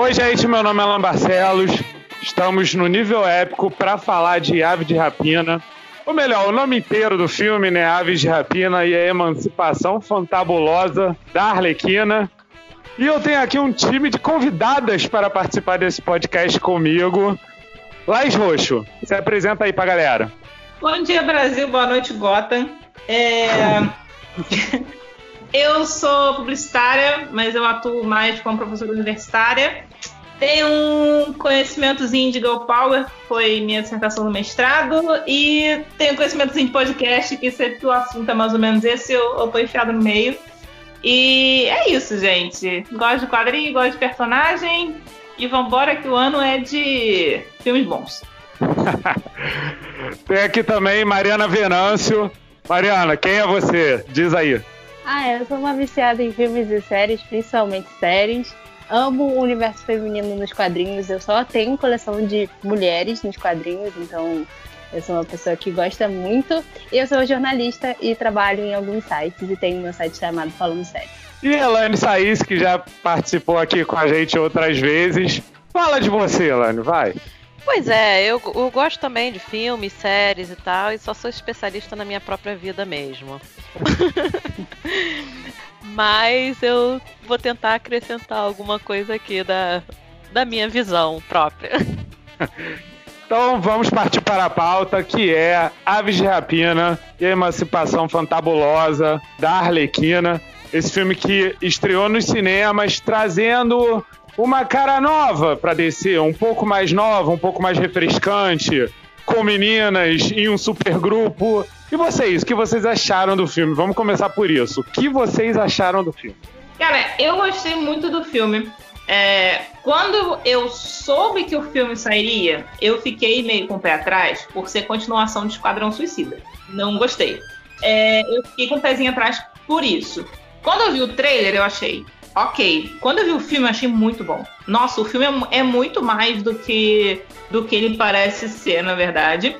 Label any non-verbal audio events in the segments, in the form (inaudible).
Oi, gente, meu nome é Alan Barcelos. Estamos no nível épico para falar de Ave de Rapina. Ou melhor, o nome inteiro do filme, né? Aves de Rapina e a Emancipação Fantabulosa da Arlequina. E eu tenho aqui um time de convidadas para participar desse podcast comigo. Laís Roxo, se apresenta aí pra galera. Bom dia, Brasil. Boa noite, Gotham. É... (laughs) eu sou publicitária, mas eu atuo mais como professora universitária. Tenho um conhecimentozinho de Girl Power, foi minha dissertação no mestrado, e tenho conhecimentozinho de podcast, que sempre que o assunto é mais ou menos esse, eu, eu tô enfiado no meio. E é isso, gente. Gosto de quadrinho, gosto de personagem. E vambora que o ano é de filmes bons. (laughs) Tem aqui também Mariana Venâncio. Mariana, quem é você? Diz aí. Ah, eu sou uma viciada em filmes e séries, principalmente séries. Amo o universo feminino nos quadrinhos. Eu só tenho coleção de mulheres nos quadrinhos, então eu sou uma pessoa que gosta muito. Eu sou jornalista e trabalho em alguns sites e tenho meu site chamado Falando Sério. E Elaine Saís, que já participou aqui com a gente outras vezes. Fala de você, Elaine, vai. Pois é, eu, eu, gosto também de filmes, séries e tal, e só sou especialista na minha própria vida mesmo. (laughs) Mas eu vou tentar acrescentar alguma coisa aqui da, da minha visão própria. (laughs) Então vamos partir para a pauta, que é Aves de Rapina e a Emancipação Fantabulosa da Arlequina. Esse filme que estreou nos cinemas, trazendo uma cara nova para descer, um pouco mais nova, um pouco mais refrescante, com meninas em um supergrupo. E vocês, o que vocês acharam do filme? Vamos começar por isso. O que vocês acharam do filme? Cara, eu gostei muito do filme. É, quando eu soube que o filme sairia, eu fiquei meio com o pé atrás por ser continuação de Esquadrão Suicida. Não gostei. É, eu fiquei com o pezinho atrás por isso. Quando eu vi o trailer, eu achei, ok. Quando eu vi o filme, eu achei muito bom. Nossa, o filme é, é muito mais do que, do que ele parece ser, na verdade.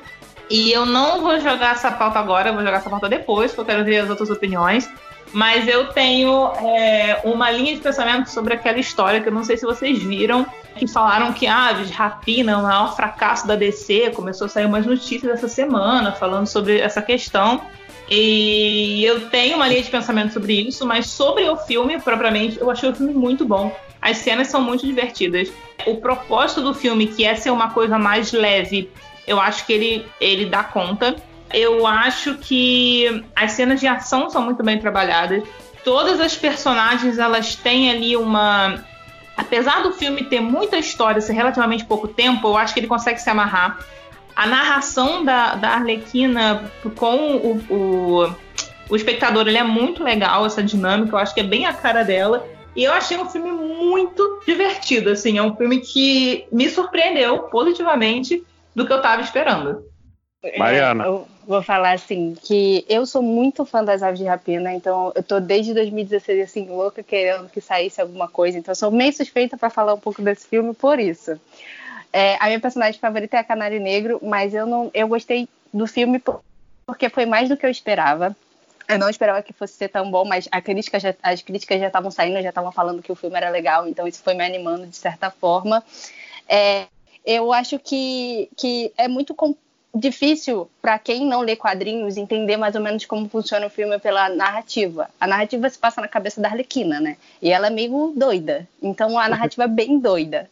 E eu não vou jogar essa pauta agora, vou jogar essa pauta depois, porque eu quero ver as outras opiniões. Mas eu tenho é, uma linha de pensamento sobre aquela história que eu não sei se vocês viram, que falaram que Aves, ah, Rapina é o maior fracasso da DC. Começou a sair umas notícias essa semana falando sobre essa questão. E eu tenho uma linha de pensamento sobre isso, mas sobre o filme, propriamente, eu achei o filme muito bom. As cenas são muito divertidas. O propósito do filme, que é ser uma coisa mais leve, eu acho que ele, ele dá conta. Eu acho que as cenas de ação são muito bem trabalhadas. Todas as personagens elas têm ali uma. Apesar do filme ter muita história, ser relativamente pouco tempo, eu acho que ele consegue se amarrar. A narração da, da Arlequina com o, o, o espectador ele é muito legal, essa dinâmica, eu acho que é bem a cara dela. E eu achei um filme muito divertido, assim, é um filme que me surpreendeu positivamente do que eu estava esperando. Mariana. Eu vou falar assim, que eu sou muito fã das aves de rapina, então eu tô desde 2016 assim, louca querendo que saísse alguma coisa, então eu sou meio suspeita para falar um pouco desse filme por isso. É, a minha personagem favorita é a Canário Negro, mas eu não eu gostei do filme porque foi mais do que eu esperava. Eu não esperava que fosse ser tão bom, mas crítica já, as críticas já estavam saindo, já estavam falando que o filme era legal, então isso foi me animando de certa forma. É, eu acho que, que é muito difícil para quem não lê quadrinhos entender mais ou menos como funciona o filme pela narrativa. A narrativa se passa na cabeça da Arlequina, né? E ela é meio doida. Então a narrativa é bem doida.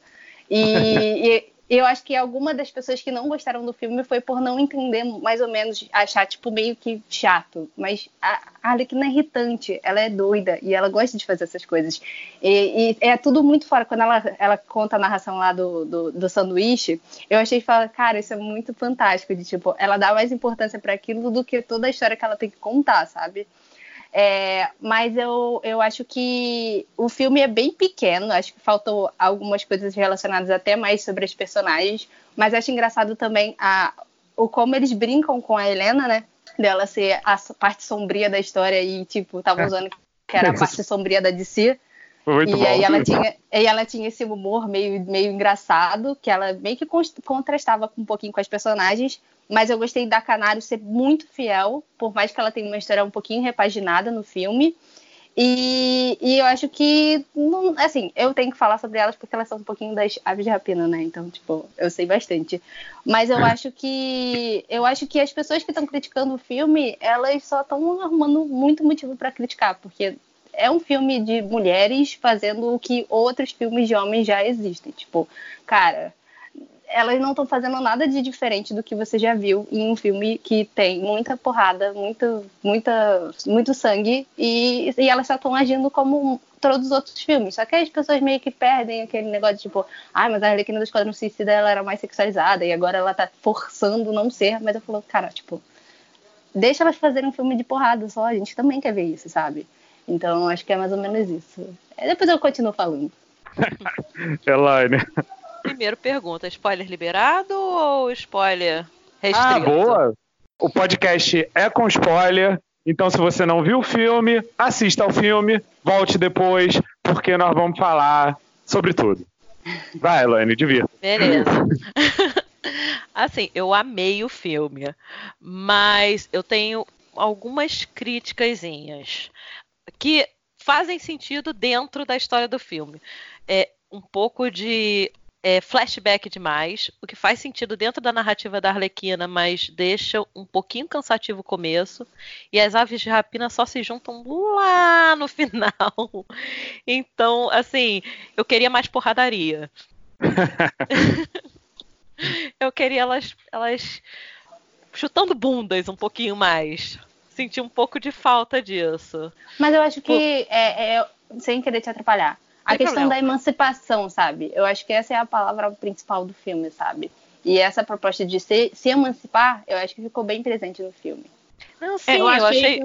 E, (laughs) e, eu acho que alguma das pessoas que não gostaram do filme foi por não entender, mais ou menos, achar, tipo, meio que chato. Mas a Arlequina é irritante, ela é doida e ela gosta de fazer essas coisas. E, e é tudo muito fora. Quando ela, ela conta a narração lá do, do, do sanduíche, eu achei que fala, cara, isso é muito fantástico. De tipo, ela dá mais importância para aquilo do que toda a história que ela tem que contar, sabe? É, mas eu, eu acho que o filme é bem pequeno, acho que faltou algumas coisas relacionadas até mais sobre os personagens, mas acho engraçado também a, o como eles brincam com a Helena, né? Dela ser a parte sombria da história e, tipo, estavam é. usando que era a (laughs) parte sombria da DC. Muito e bom. aí ela tinha, e ela tinha esse humor meio, meio engraçado, que ela meio que contrastava um pouquinho com as personagens, mas eu gostei da Canário ser muito fiel, por mais que ela tenha uma história um pouquinho repaginada no filme. E, e eu acho que, não, assim, eu tenho que falar sobre elas porque elas são um pouquinho das aves de rapina, né? Então, tipo, eu sei bastante. Mas eu acho que eu acho que as pessoas que estão criticando o filme, elas só estão arrumando muito motivo para criticar, porque é um filme de mulheres fazendo o que outros filmes de homens já existem. Tipo, cara, elas não estão fazendo nada de diferente do que você já viu em um filme que tem muita porrada, muita, muita, muito sangue e, e elas só estão agindo como todos os outros filmes. Só que as pessoas meio que perdem aquele negócio tipo, ai, ah, mas a Arlequina do Esquadrão Suicida ela era mais sexualizada e agora ela tá forçando não ser. Mas eu falo, cara, tipo, deixa elas fazerem um filme de porrada só, a gente também quer ver isso, sabe? Então acho que é mais ou menos isso. Depois eu continuo falando. (laughs) Elaine. Primeiro pergunta, spoiler liberado ou spoiler restrito? Ah, boa! O podcast é com spoiler, então se você não viu o filme, assista ao filme, volte depois, porque nós vamos falar sobre tudo. Vai, Elaine, divirta. Beleza. (laughs) assim, eu amei o filme, mas eu tenho algumas críticasinhas que fazem sentido dentro da história do filme. É um pouco de é, flashback demais, o que faz sentido dentro da narrativa da Arlequina, mas deixa um pouquinho cansativo o começo. E as aves de rapina só se juntam lá no (laughs) final. Então, assim, eu queria mais porradaria. (laughs) eu queria elas, elas chutando bundas um pouquinho mais. Senti um pouco de falta disso. Mas eu acho que, é, é, sem querer te atrapalhar, a questão problema. da emancipação, sabe? Eu acho que essa é a palavra principal do filme, sabe? E essa proposta de se, se emancipar, eu acho que ficou bem presente no filme. Não, sim, é, eu, eu achei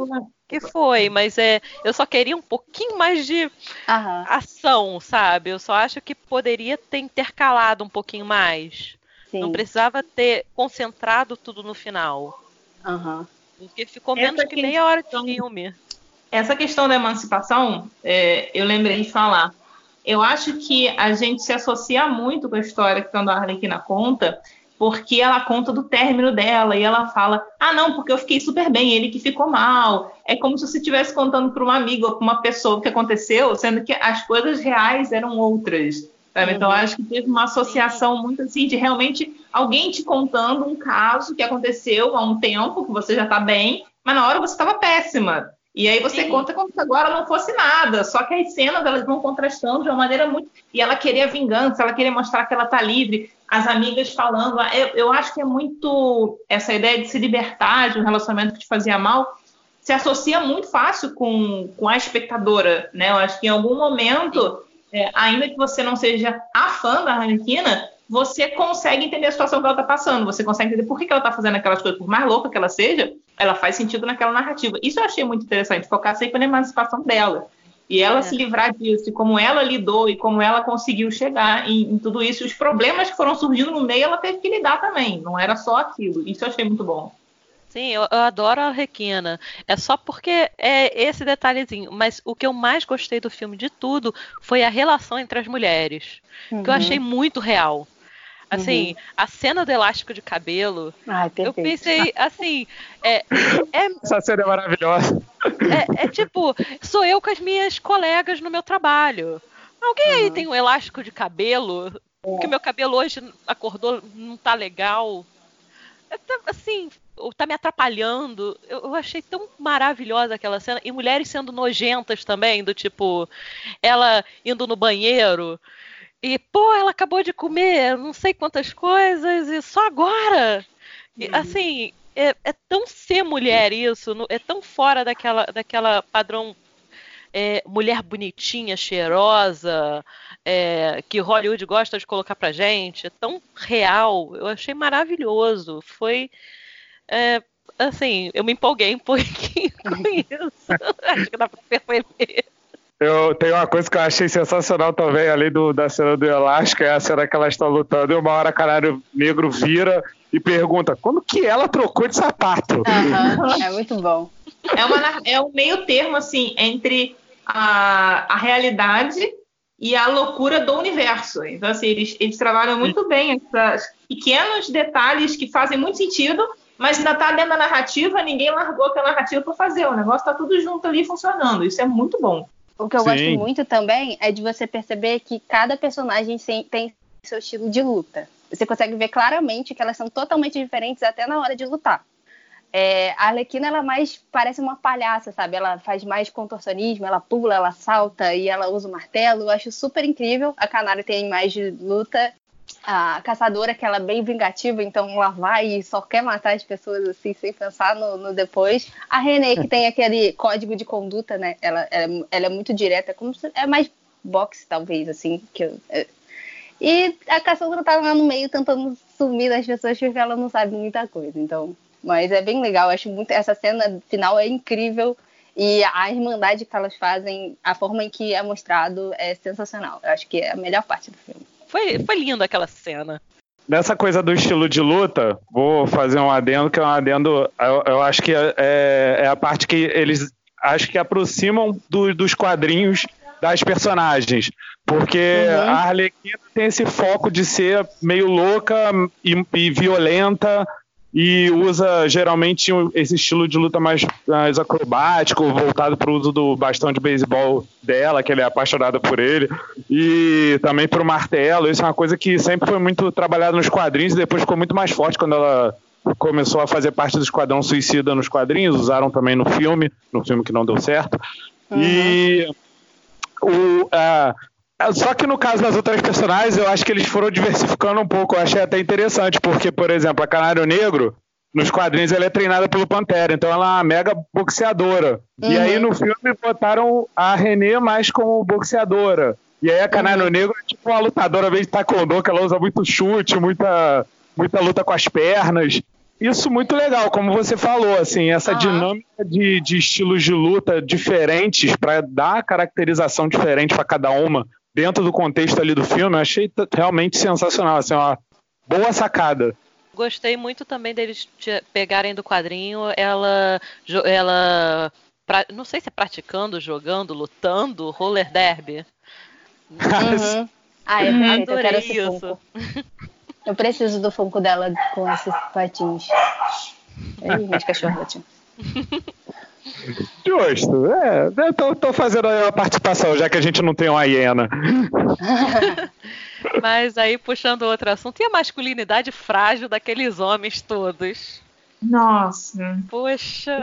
que foi, mas é, eu só queria um pouquinho mais de Aham. ação, sabe? Eu só acho que poderia ter intercalado um pouquinho mais. Sim. Não precisava ter concentrado tudo no final. Aham. Porque ficou menos essa que questão, meia hora de filme. Essa questão da emancipação, é, eu lembrei de falar eu acho que a gente se associa muito com a história que a Arlequina conta, porque ela conta do término dela e ela fala: ah, não, porque eu fiquei super bem, ele que ficou mal. É como se você estivesse contando para um amigo ou para uma pessoa o que aconteceu, sendo que as coisas reais eram outras. Então, uhum. Então, acho que teve uma associação muito assim de realmente alguém te contando um caso que aconteceu há um tempo, que você já está bem, mas na hora você estava péssima. E aí você Sim. conta como se agora não fosse nada. Só que as cenas elas vão contrastando de uma maneira muito. E ela queria vingança, ela queria mostrar que ela tá livre. As amigas falando. Ah, eu, eu acho que é muito essa ideia de se libertar de um relacionamento que te fazia mal se associa muito fácil com, com a espectadora, né? Eu acho que em algum momento, é, ainda que você não seja a fã da Arlequina, você consegue entender a situação que ela está passando, você consegue entender por que, que ela está fazendo aquelas coisas, por mais louca que ela seja, ela faz sentido naquela narrativa. Isso eu achei muito interessante, focar sempre na emancipação dela. E ela é. se livrar disso, e como ela lidou e como ela conseguiu chegar em, em, tudo isso, os problemas que foram surgindo no meio, ela teve que lidar também, não era só aquilo. Isso eu achei muito bom. Sim, eu, eu, adoro a Requina. É só porque é esse detalhezinho. Mas o que eu mais gostei do filme de tudo foi a relação entre as mulheres. Uhum. Que eu achei muito real. Assim, uhum. a cena do elástico de cabelo. Ai, eu pensei, assim. É, é, (laughs) Essa cena é maravilhosa. É, é, tipo, sou eu com as minhas colegas no meu trabalho. Alguém uhum. aí tem um elástico de cabelo? É. Que meu cabelo hoje acordou, não tá legal. É, tá, assim, tá me atrapalhando. Eu, eu, achei tão maravilhosa aquela cena. E mulheres sendo nojentas também, do tipo, ela indo no banheiro e, pô, ela acabou de comer não sei quantas coisas e só agora. E, uhum. assim, é, é, tão ser mulher isso, é tão fora daquela, daquela padrão é, mulher bonitinha, cheirosa, é, que Hollywood gosta de colocar pra gente. É tão real. Eu achei maravilhoso. Foi. É, assim, eu me empolguei um pouquinho (laughs) com (laughs) isso. (laughs) Acho que dá pra perceber. Eu tenho uma coisa que eu achei sensacional também, além do, da cena do elástico, é a cena que elas estão lutando e uma hora Canário Negro vira e pergunta quando que ela trocou de sapato. Uhum, (laughs) é muito bom. É, uma, é um meio termo, assim, entre a, a realidade e a loucura do universo. Então, assim, eles, eles trabalham muito bem esses pequenos detalhes que fazem muito sentido mas ainda tá dentro da narrativa, ninguém largou aquela narrativa para fazer. O negócio tá tudo junto ali funcionando. Isso é muito bom. O que eu Sim. gosto muito também é de você perceber que cada personagem tem seu estilo de luta. Você consegue ver claramente que elas são totalmente diferentes até na hora de lutar. É, a Arlequina, ela mais parece uma palhaça, sabe? Ela faz mais contorcionismo, ela pula, ela salta e ela usa o martelo. Eu acho super incrível. A Canário tem mais de luta. A caçadora, que ela é bem vingativa, então ela vai e só quer matar as pessoas assim, sem pensar no, no depois. A René, que tem aquele código de conduta, né? Ela, ela, ela é muito direta, como se, é mais boxe, talvez, assim. Que eu, é. E a caçadora tá lá no meio tentando sumir das pessoas porque ela não sabe muita coisa. Então, mas é bem legal, acho muito. Essa cena final é incrível. E a irmandade que elas fazem, a forma em que é mostrado é sensacional. Eu acho que é a melhor parte do filme. Foi, foi linda aquela cena. Nessa coisa do estilo de luta, vou fazer um adendo, que é um adendo. Eu, eu acho que é, é, é, a parte que eles acho que aproximam do, dos quadrinhos das personagens. Porque uhum. a Arlequina tem esse foco de ser meio louca e, e violenta e usa geralmente esse estilo de luta mais, mais acrobático, voltado para o uso do bastão de beisebol dela, que ele é apaixonada por ele, e também para o martelo. Isso é uma coisa que sempre foi muito trabalhada nos quadrinhos e depois ficou muito mais forte quando ela começou a fazer parte do Esquadrão Suicida nos quadrinhos, usaram também no filme, no filme que não deu certo. Uhum. E o, só que no caso das outras personagens, eu acho que eles foram diversificando um pouco. Eu achei até interessante, porque, por exemplo, a Canário Negro, nos quadrinhos, ela é treinada pelo Pantera, então ela é uma mega boxeadora. Uhum. E aí no filme botaram a Renê mais como boxeadora. E aí a Canário uhum. Negro é tipo uma lutadora meio de taekwondo, que ela usa muito chute, muita, muita luta com as pernas. Isso muito legal, como você falou, assim, essa uhum. dinâmica de, de estilos de luta diferentes para dar caracterização diferente para cada uma dentro do contexto ali do filme, eu achei realmente sensacional, assim, uma boa sacada. Gostei muito também deles pegarem do quadrinho ela, ela não sei se é praticando, jogando, lutando, roller derby. Uhum. (laughs) ah, eu, Adorei eu isso. Eu preciso do funko dela com esses patins. Ei, minhas cachorras. Justo. É, tô, tô fazendo aí uma participação, já que a gente não tem uma hiena. (laughs) Mas aí, puxando outro assunto, e a masculinidade frágil daqueles homens todos? Nossa. Poxa.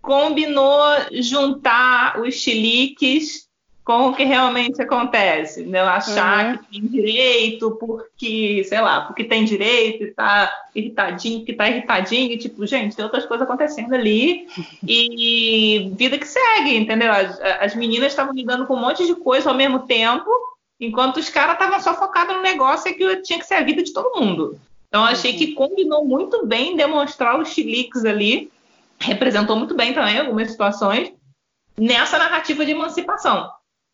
Combinou juntar os chiliques com o que realmente acontece, né? Achar uhum. que tem direito porque, sei lá, porque tem direito e tá irritadinho, que tá irritadinho, e tipo, gente, tem outras coisas acontecendo ali (laughs) e vida que segue, entendeu? As, as meninas estavam lidando com um monte de coisa ao mesmo tempo, enquanto os caras estavam só focados no negócio que tinha que ser a vida de todo mundo. Então achei uhum. que combinou muito bem demonstrar os chiliques ali, representou muito bem também algumas situações nessa narrativa de emancipação.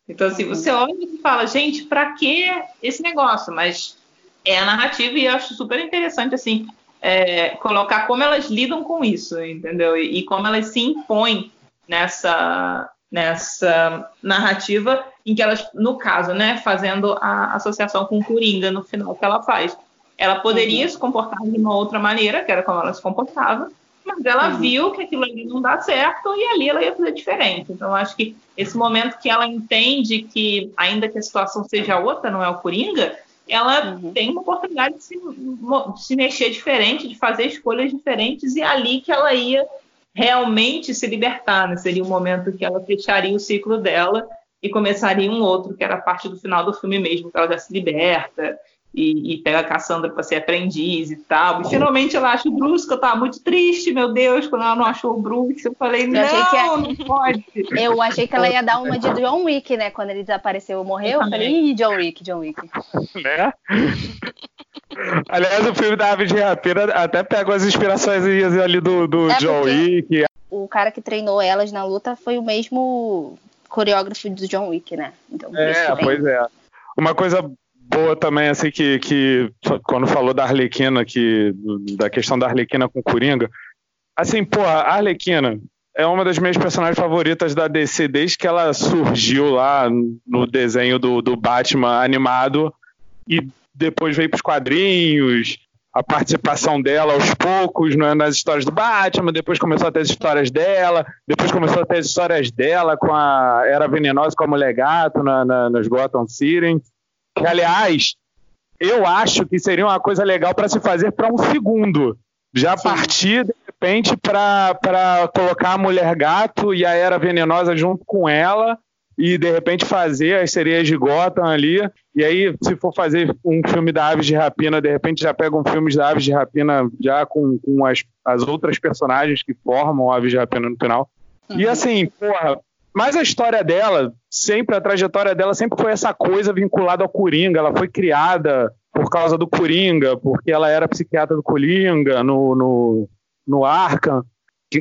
Então, assim, você olha e fala, gente, para que esse negócio? Mas é a narrativa e eu acho super interessante, assim, é, colocar como elas lidam com isso, entendeu? E, e, como elas se impõem nessa, nessa narrativa em que elas, no caso, né, fazendo a associação com o Coringa no final que ela faz. Ela poderia uhum. se comportar de uma outra maneira, que era como ela se comportava, mas ela uhum. viu que aquilo ali não dá certo e ali ela ia fazer diferente. Então, acho que esse momento que ela entende que, ainda que a situação seja outra, não é o Coringa, ela uhum. tem uma oportunidade de se, de se mexer diferente, de fazer escolhas diferentes, e é ali que ela ia realmente se libertar. Né? Seria o momento que ela fecharia o ciclo dela e começaria um outro, que era a parte do final do filme mesmo, que ela já se liberta e, e pega a Cassandra para ser aprendiz e tal. E finalmente ela acha o Bruce, que eu tava muito triste, meu Deus, quando ela não achou o Bruce. Eu falei, eu não, a... não pode. (laughs) Eu achei que ela ia dar uma de John Wick, né? Quando ele desapareceu morreu, eu, eu falei, ih, John Wick, John Wick. Né? Aliás, o filme da Ave de Rapina até pega as inspirações ali do, do é John Wick. O cara que treinou elas na luta foi o mesmo coreógrafo do John Wick, né? Então, é, pois é. Uma coisa boa também, assim, que, que quando falou da Arlequina, que, da questão da Arlequina com Coringa, assim, pô, a Arlequina é uma das minhas personagens favoritas da DC desde que ela surgiu lá no desenho do, do Batman animado e depois veio para os quadrinhos. a participação dela aos poucos né, nas histórias do Batman, depois começou a ter as histórias dela, depois começou a ter as histórias dela com a Era Venenosa com a Mulher Gato na, na, nos Gotham City. Que, aliás, eu acho que seria uma coisa legal para se fazer para um segundo. Já Sim. partir, de repente, para colocar a Mulher Gato e a Era Venenosa junto com ela e de repente fazer as sereias de Gotham ali. E aí, se for fazer um filme da Aves de Rapina, de repente já pega um filme da Aves de Rapina já com, com as, as outras personagens que formam Aves de Rapina no final. Uhum. E assim, porra, mas a história dela, sempre, a trajetória dela sempre foi essa coisa vinculada ao Coringa. Ela foi criada por causa do Coringa, porque ela era psiquiatra do Coringa no, no, no Arkham.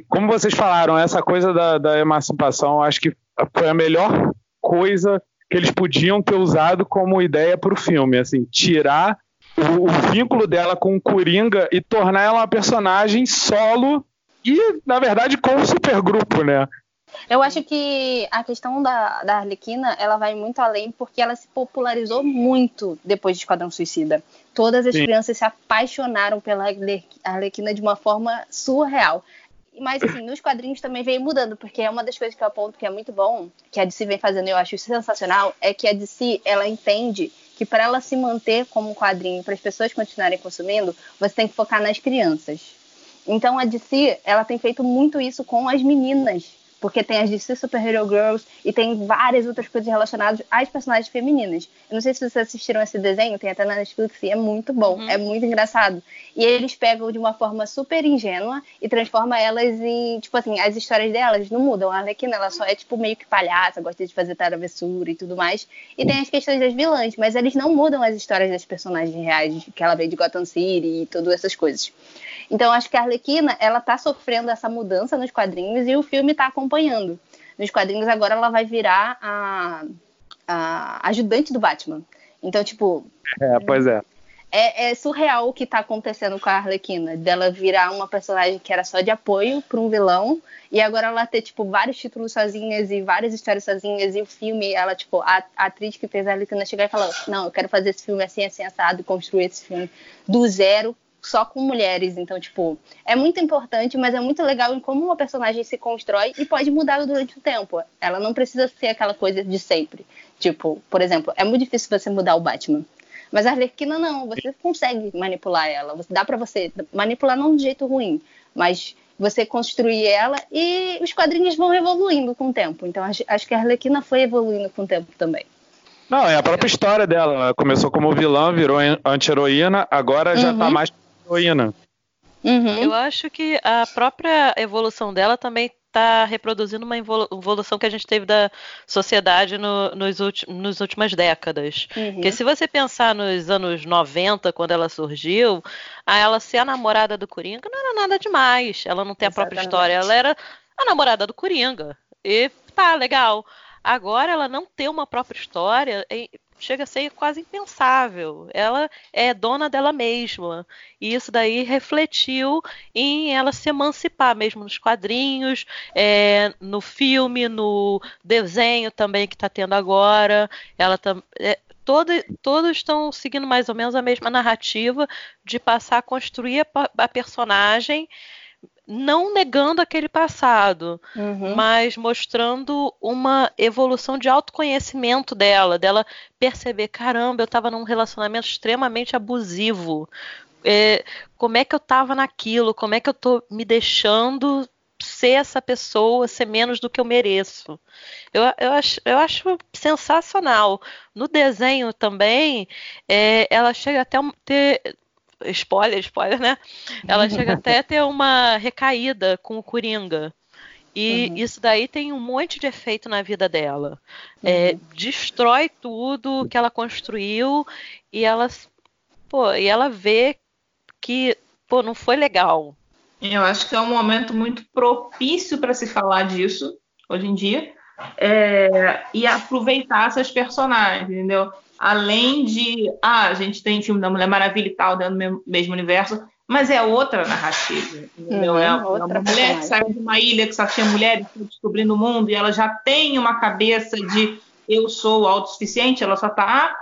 Como vocês falaram, essa coisa da, da emancipação, acho que foi a melhor coisa que eles podiam ter usado como ideia para o filme, assim, tirar o, o, vínculo dela com o Coringa e tornar ela uma personagem solo e, na verdade, com um supergrupo, né? Eu acho que a questão da, da Arlequina, ela vai muito além porque ela se popularizou muito depois de Esquadrão Suicida. Todas as Sim. crianças se apaixonaram pela Arlequina de uma forma surreal. Mas, assim, nos quadrinhos também veio mudando, porque é uma das coisas que eu aponto que é muito bom, que a DC vem fazendo e eu acho sensacional, é que a DC, ela entende que para ela se manter como um quadrinho, para as pessoas continuarem consumindo, você tem que focar nas crianças. Então, a DC, ela tem feito muito isso com as meninas porque tem as DC Super Hero Girls e tem várias outras coisas relacionadas às personagens femininas. Eu não sei se vocês assistiram esse desenho, tem até na Netflix e é muito bom, uhum. é muito engraçado. E eles pegam de uma forma super ingênua e transformam elas em, tipo assim, as histórias delas não mudam. A Arlequina, ela só é tipo meio que palhaça, gosta de fazer travessura e tudo mais. E tem as questões das vilãs, mas eles não mudam as histórias das personagens reais, que ela veio de Gotham City e todas essas coisas. Então acho que a Arlequina, ela tá sofrendo essa mudança nos quadrinhos e o filme está acompanhando. Nos quadrinhos agora ela vai virar a, a ajudante do Batman. Então, tipo. É, pois é. É, é, surreal o que está acontecendo com a Arlequina, dela virar uma personagem que era só de apoio para um vilão, e agora ela ter, tipo, vários títulos sozinhas e várias histórias sozinhas, e o filme, ela, tipo, a, a atriz que fez a Arlequina chegar e falar, não, eu quero fazer esse filme assim, assim, assado, e construir esse filme do zero, só com mulheres. Então, tipo, é muito importante, mas é muito legal em como uma personagem se constrói e pode mudar durante o tempo. Ela não precisa ser aquela coisa de sempre. Tipo, por exemplo, é muito difícil você mudar o Batman. Mas a Arlequina não, você consegue manipular ela. Dá para você manipular não de jeito ruim, mas você construir ela e os quadrinhos vão evoluindo com o tempo. Então acho que a Arlequina foi evoluindo com o tempo também. Não, é a própria história dela. Ela começou como vilã, virou anti-heroína, agora já tá uhum. mais heroína. Uhum. Eu acho que a própria evolução dela também está reproduzindo uma evolução que a gente teve da sociedade no, nos, nos últimas décadas. Uhum. Porque se você pensar nos anos 90, quando ela surgiu, a ela ser a namorada do Coringa não era nada demais. Ela não tem Exatamente. a própria história, ela era a namorada do Coringa. E tá, legal. Agora ela não ter uma própria história, chega a ser quase impensável. Ela é dona dela mesma. E isso daí refletiu em ela se emancipar mesmo nos quadrinhos, é, no filme, no desenho também que está tendo agora. Ela é, todo, todos estão seguindo mais ou menos a mesma narrativa de passar a construir a, a personagem não negando aquele passado, uhum. mas mostrando uma evolução de autoconhecimento dela, dela perceber, caramba, eu estava num relacionamento extremamente abusivo. É, como é que eu estava naquilo? Como é que eu estou me deixando ser essa pessoa, ser menos do que eu mereço? Eu, eu, acho, eu acho sensacional. No desenho também, é, ela chega até a ter spoiler, spoiler, né? Ela (laughs) chega até a ter uma recaída com o Coringa. E uhum. isso daí tem um monte de efeito na vida dela. É, uhum. destrói tudo que ela construiu e ela, pô, e ela vê que pô, não foi legal. Eu acho que é um momento muito propício para se falar disso hoje em dia é, e aproveitar essas personagens, entendeu? Além de, ah, a gente tem filme da Mulher Maravilha e tal, dentro do mesmo universo, mas é outra narrativa, entendeu? É, é uma mulher que saiu de uma ilha que só tinha mulheres descobrindo o mundo e ela já tem uma cabeça de eu sou autossuficiente, ela só está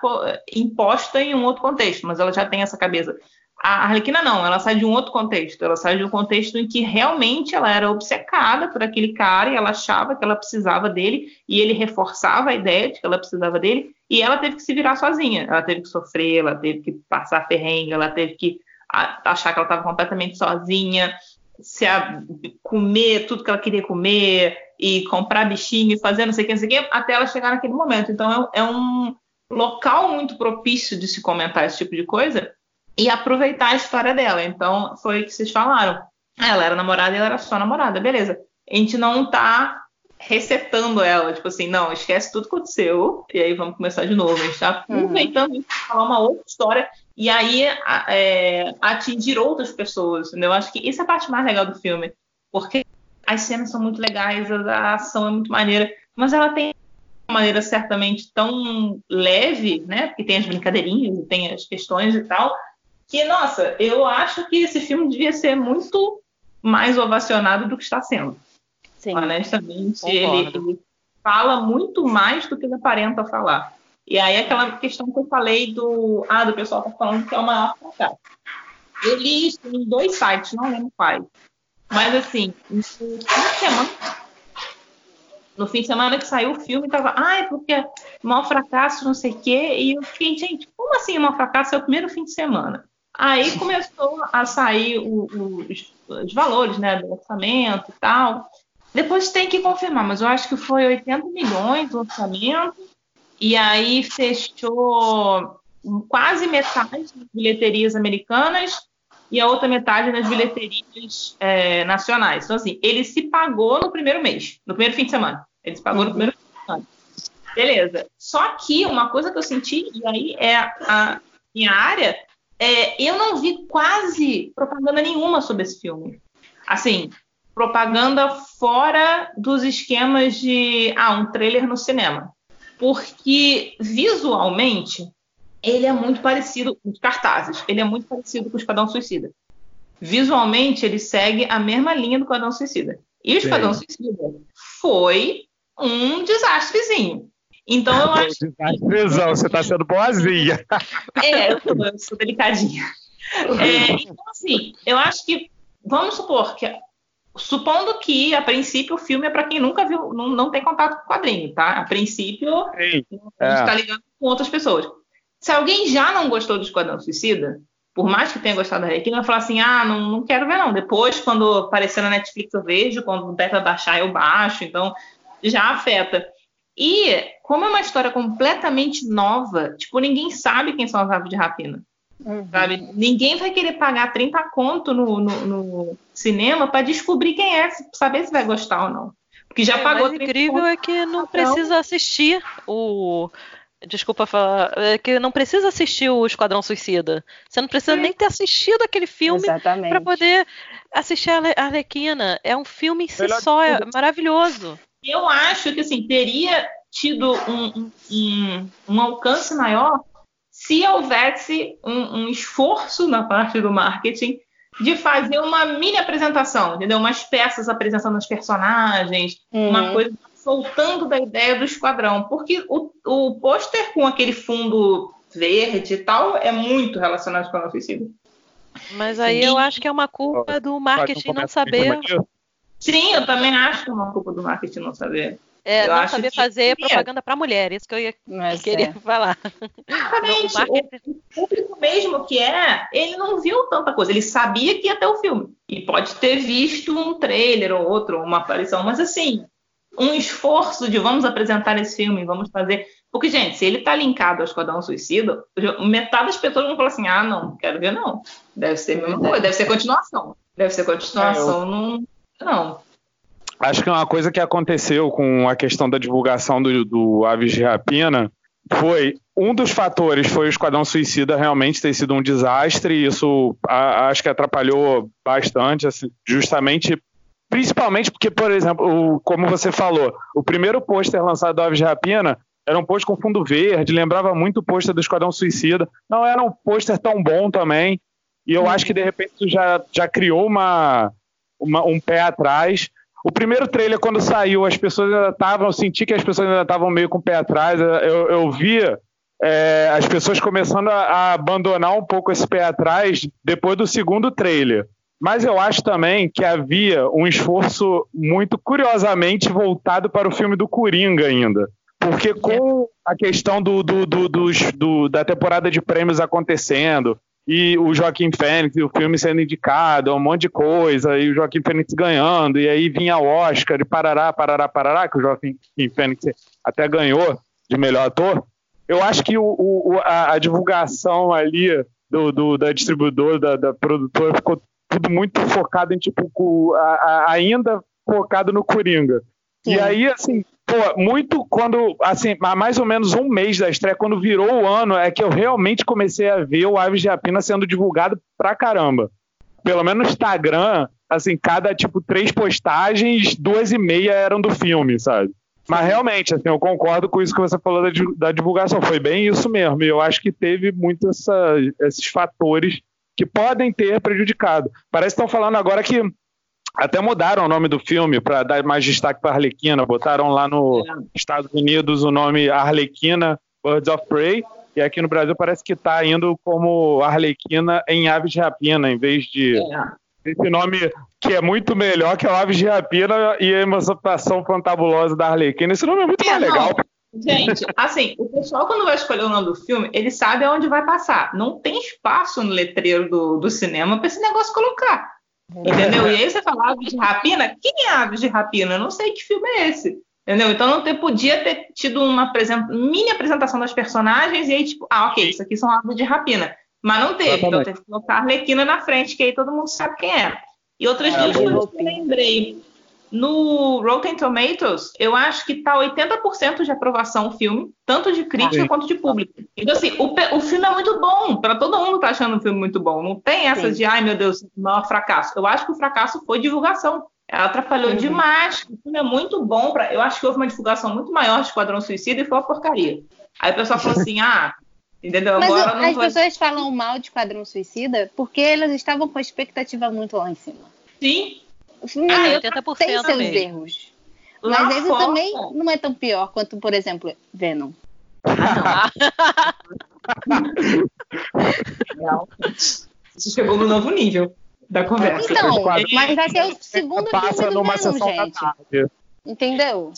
imposta em um outro contexto, mas ela já tem essa cabeça. A Arlequina não, ela sai de um outro contexto. Ela sai de um contexto em que realmente ela era obcecada por aquele cara e ela achava que ela precisava dele e ele reforçava a ideia de que ela precisava dele e ela teve que se virar sozinha. Ela teve que sofrer, ela teve que passar perrengue, ela teve que achar que ela estava completamente sozinha, se a, comer tudo que ela queria comer e comprar bichinho e fazer não sei o que, não sei o que, até ela chegar naquele momento. Então é, é um local muito propício de se comentar esse tipo de coisa e aproveitar a história dela. Então, foi o que vocês falaram. Ela era namorada e ela era só namorada, beleza. A gente não tá resetando ela, tipo assim, não, esquece tudo que aconteceu e aí vamos começar de novo. A gente tá aproveitando uhum. para falar uma outra história e aí é, atingir outras pessoas, entendeu? Eu acho que isso é a parte mais legal do filme, porque as cenas são muito legais, a ação é muito maneira, mas ela tem uma maneira certamente tão leve, né? Porque tem as brincadeirinhas, tem as questões e tal, que, nossa, eu acho que esse filme devia ser muito mais ovacionado do que está sendo. Sim. Honestamente, ele, ele, fala muito mais do que ele aparenta falar. E aí aquela questão que eu falei do. Ah, do pessoal tá falando que é o maior fracasso. Eu li isso em dois sites, não lembro quais. Mas assim, no fim de semana. No fim de semana que saiu o filme, tava, ai, ah, porque maior fracasso, não sei o quê. E eu fiquei, gente, como assim maior fracasso? É o primeiro fim de semana. Aí começou a sair o, o, os, os, valores né, do orçamento e tal. Depois tem que confirmar, mas eu acho que foi 80 milhões o orçamento. E aí fechou quase metade das bilheterias americanas e a outra metade nas bilheterias é, nacionais. Então, assim, ele se pagou no primeiro mês, no primeiro fim de semana. Ele se pagou no primeiro fim de semana. Beleza. Só que uma coisa que eu senti, e aí é a minha área, é, eu não vi quase propaganda nenhuma sobre esse filme. Assim, propaganda fora dos esquemas de ah, um trailer no cinema. Porque visualmente ele é muito parecido, os cartazes, ele é muito parecido com o Esquadrão Suicida. Visualmente, ele segue a mesma linha do Esquadrão Suicida. E o Esquadrão Suicida foi um desastrezinho. Então eu acho. Desastrezão, você está sendo boazinha. (laughs) É, eu sou, eu sou delicadinha. É, então, assim, eu acho que. Vamos supor que. Supondo que, a princípio, o filme é para quem nunca viu, não, não tem contato com o quadrinho, tá? A princípio, Sim, a gente está é. ligando com outras pessoas. Se alguém já não gostou do Esquadrão Suicida, por mais que tenha gostado da Arlequina, vai falar assim: ah, não, não quero ver, não. Depois, quando aparecer na Netflix, eu vejo, quando der para baixar, eu baixo. Então, já afeta. E, como é uma história completamente nova, tipo, ninguém sabe quem são as aves de rapina. Uhum. Sabe? Ninguém vai querer pagar 30 conto no, no, no cinema para descobrir quem é, saber se vai gostar ou não. Porque já é, pagou. O incrível é que não precisa assistir o. Desculpa falar, é que não precisa assistir o Esquadrão Suicida. Você não precisa Sim. nem ter assistido aquele filme para poder assistir a Arlequina. É um filme em si só, é maravilhoso. Eu acho que assim, teria tido um, um, um alcance maior se houvesse um, um, esforço na parte do marketing de fazer uma mini apresentação, entendeu? Umas peças apresentando os personagens, uhum. uma coisa soltando da ideia do esquadrão, porque o, o pôster com aquele fundo verde e tal é muito relacionado com o suicida. Mas aí eu acho que é uma culpa do marketing não saber Sim, eu também acho que é uma culpa do marketing não saber. É, eu não saber fazer que... propaganda para mulher, isso que eu ia, Mas queria é. falar. Exatamente. O, o público mesmo que é, ele não viu tanta coisa, ele sabia que ia ter o filme. E pode ter visto um trailer ou outro, uma aparição, mas assim, um esforço de vamos apresentar esse filme, vamos fazer. Porque, gente, se ele tá linkado ao Esquadrão Suicida, metade das pessoas vão falar assim: ah, não, quero ver, não. Deve ser a mesma coisa, deve ser continuação. Deve ser continuação, é, eu... não não. Acho que uma coisa que aconteceu com a questão da divulgação do, do Aves de Rapina foi um dos fatores foi o Esquadrão Suicida realmente ter sido um desastre, e isso a, acho que atrapalhou bastante, assim, justamente, principalmente porque, por exemplo, o, como você falou, o primeiro pôster lançado do Aves de Rapina era um pôster com fundo verde, lembrava muito o pôster do Esquadrão Suicida, não era um pôster tão bom também, e eu acho que de repente isso já, já criou uma, uma, um pé atrás. O primeiro trailer, quando saiu, as pessoas ainda estavam, eu senti que as pessoas ainda estavam meio com o pé atrás. Eu, eu via é, as pessoas começando a, a abandonar um pouco esse pé atrás depois do segundo trailer. Mas eu acho também que havia um esforço muito curiosamente voltado para o filme do Coringa ainda. Porque com a questão do, do, do, da temporada de prêmios acontecendo, e o Joaquim Fênix, o filme sendo indicado, um monte de coisa, e o Joaquim Fênix ganhando, e aí vinha o Oscar, e parará, parará, parará, que o Joaquim Fênix até ganhou de melhor ator. Eu acho que o, o a, a, divulgação ali do, do da distribuidora, da, da, produtora, ficou tudo muito focado em, tipo, a, a, ainda focado no Coringa. Sim. E aí, assim, pô, muito quando, assim, há mais ou menos um mês da estreia, quando virou o ano, é que eu realmente comecei a ver o Aves de Rapina sendo divulgado pra caramba. Pelo menos no Instagram, assim, cada, tipo, três postagens, duas e meia eram do filme, sabe? Mas realmente, assim, eu concordo com isso que você falou da, da divulgação. Foi bem isso mesmo. E eu acho que teve muito essa, esses fatores que podem ter prejudicado. Parece que estão falando agora que até mudaram o nome do filme para dar mais destaque para Arlequina. Botaram lá nos é. Estados Unidos o nome Arlequina Birds of Prey. E aqui no Brasil parece que está indo como Arlequina em Aves de Rapina, em vez de é. esse nome que é muito melhor que é o Aves de Rapina e a Emancipação Fantabulosa da Arlequina. Esse nome é muito é, mais legal. Gente, assim, o pessoal quando vai escolher o nome do filme, ele sabe aonde vai passar. Não tem espaço no letreiro do, do cinema para esse negócio colocar. Entendeu? E aí você fala Aves de Rapina? Quem é Aves de Rapina? Eu não sei que filme é esse. Entendeu? Então não ter, podia ter tido uma mini apresentação das personagens e aí, tipo, ah, ok, isso aqui são aves de rapina. Mas não teve, então teve que colocar a Arlequina na frente, que aí todo mundo sabe quem é. E outras ah, duas coisas que eu lembrei. No Rotten Tomatoes, eu acho que tá 80% de aprovação o filme, tanto de crítica Sim. quanto de público. Então, assim, o, o filme é muito bom, para todo mundo tá achando o filme muito bom. Não tem essa Sim. de, ai meu Deus, maior fracasso. Eu acho que o fracasso foi divulgação. Ela atrapalhou uhum. demais. O filme é muito bom. Pra... Eu acho que houve uma divulgação muito maior de Esquadrão Suicida e foi uma porcaria. Aí o pessoal falou assim: ah, entendeu? Mas Agora as foi... pessoas falam mal de Esquadrão Suicida porque elas estavam com a expectativa muito lá em cima. Sim, o filme ah, 80% tem seus mesmo. erros. Lá mas esse fora. também não é tão pior quanto, por exemplo, Venom. Ah, não. Você chegou no novo nível da conversa. Então, mas vai ser o segundo filme do Venom, gente. Entendeu?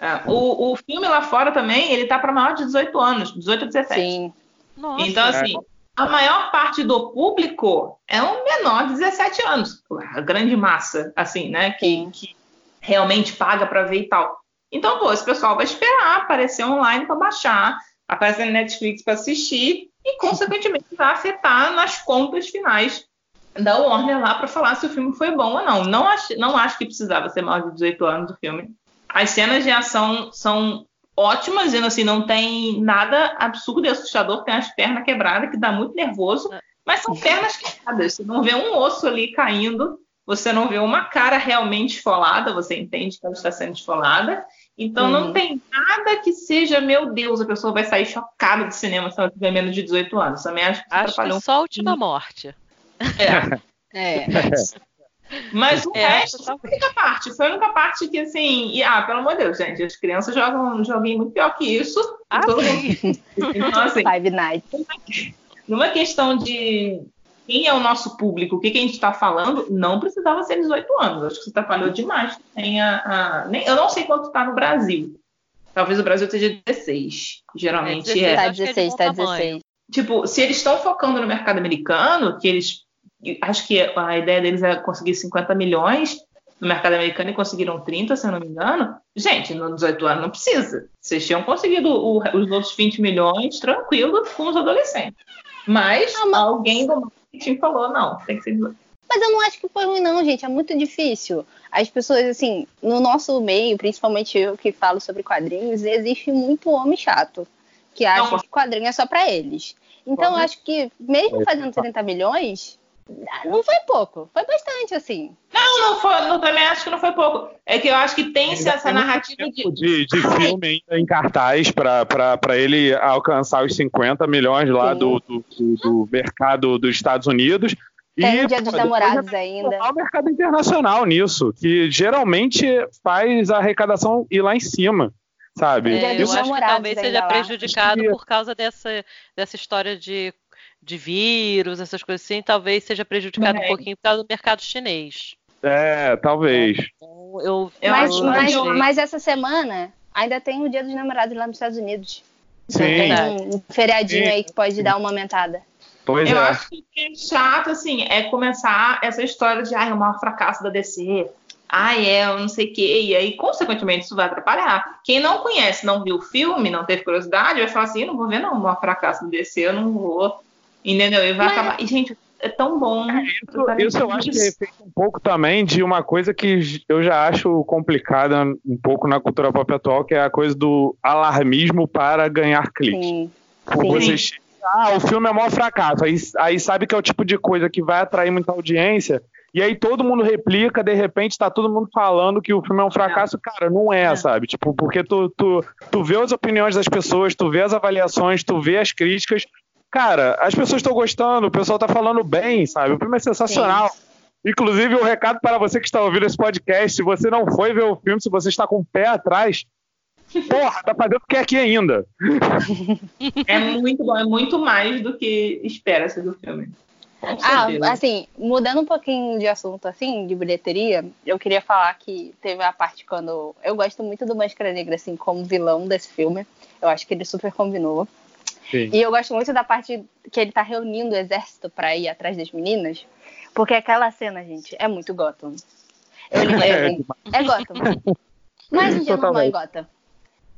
É, o, o filme lá fora também, ele tá para maior de 18 anos, 18 a 17. Sim. Nossa. Então, assim, a maior parte do público é um menor de 17 anos, a grande massa, assim, né, que, que realmente paga para ver e tal. Então, pô, esse pessoal vai esperar aparecer online para baixar, aparecer na Netflix para assistir e, (laughs) consequentemente, vai afetar nas contas finais da Warner lá para falar se o filme foi bom ou não. Não acho, não acho que precisava ser maior de 18 anos o filme. As cenas de ação são ótimas, e assim, não tem nada absurdo e assustador, tem as pernas quebradas, que dá muito nervoso, é. mas são pernas quebradas, você não vê um osso ali caindo, você não vê uma cara realmente esfolada, você entende que ela está sendo esfolada, então não uhum. tem nada que seja, meu Deus, a pessoa vai sair chocada do cinema se ela tiver menos de 18 anos. Também acho que, acho que só a última morte. É. (laughs) é. (laughs) Mas o é, resto foi a única parte. Foi a única parte que, assim, e, ah, pelo amor de Deus, gente, as crianças jogam um joguinho muito pior que isso. Ah, todo mundo... Então, assim, Five Nights. Numa questão de quem é o nosso público, o que, que a gente está falando, não precisava ser 18 anos. Acho que você atrapalhou demais. Tem a, a, nem, eu não sei quanto está no Brasil. Talvez o Brasil esteja 16. Geralmente é. Está 16, está 16. Tipo, se eles estão focando no mercado americano, que eles acho que a ideia deles é conseguir 50 milhões no mercado americano e conseguiram 30, se eu não me engano. Gente, nos 18 anos não precisa. Vocês tinham conseguido o, os outros 20 milhões tranquilo com os adolescentes. Mas, ah, mas... alguém do marketing falou, não, tem que ser 18. Mas eu não acho que foi ruim, não, gente. É muito difícil. As pessoas, assim, no nosso meio, principalmente eu que falo sobre quadrinhos, existe muito homem chato que acha não, que quadrinho é só para eles. Então, eu acho que, mesmo fazendo 30 milhões, não foi pouco, foi bastante, assim. Não, não foi, não, também acho que não foi pouco. É que eu acho que tem essa tem narrativa de... de. De, filme em cartaz para ele alcançar os 50 milhões lá do, do, do, mercado dos Estados Unidos. Tem e, Dia dos Namorados ainda. O mercado internacional nisso, que geralmente faz a arrecadação ir lá em cima. sabe? É, eu acho que talvez ainda seja lá. prejudicado por causa dessa, dessa história de, de vírus, essas coisas assim. Talvez seja prejudicado um É. pouquinho por causa do mercado chinês. É, talvez. Então, eu, Eu Mas, acho mas, mas essa semana ainda tem o Dia dos Namorados lá nos Estados Unidos. Então Sim, um, um feriadinho Sim. aí que pode dar uma aumentada. pois Eu é. acho que o que é chato, assim, é começar essa história de, ai, é o maior fracasso da DC. Ai, é, eu não sei o quê. E aí, consequentemente, isso vai atrapalhar. Quem não conhece, não viu o filme, não teve curiosidade, vai falar assim, eu não vou ver não, o maior fracasso da DC, eu não vou. Entendeu? E vai Mas- acabar. E, gente, é tão bom. Isso, isso eu acho que é efeito um pouco também de uma coisa que eu já acho complicada um pouco na cultura pop atual, que é a coisa do alarmismo para ganhar clique. Sim. Por Sim. você ah, o filme é o maior fracasso. Aí, aí sabe que é o tipo de coisa que vai atrair muita audiência. E aí todo mundo replica, de repente tá todo mundo falando que o filme é um fracasso. Cara, não é, É. sabe? Tipo, porque tu, tu, tu vê as opiniões das pessoas, tu vê as avaliações, tu vê as críticas. Cara, as pessoas estão gostando, o pessoal tá falando bem, sabe? O filme é sensacional. Inclusive, o recado para você que está ouvindo esse podcast, se você não foi ver o filme, se você está com o pé atrás, porra, tá fazendo o que aqui ainda? (laughs) É muito bom, é muito mais do que espera-se do filme. Ah, assim, mudando um pouquinho de assunto, assim, de bilheteria, eu queria falar que teve a parte quando. Eu gosto muito do Máscara Negra, assim, como vilão desse filme. Eu acho que ele super combinou. Sim. E eu gosto muito da parte que ele tá reunindo o exército pra ir atrás das meninas. Porque aquela cena, gente, é muito Gotham. Eu, (laughs) eu, é Gotham. Um dia normal em Gotham.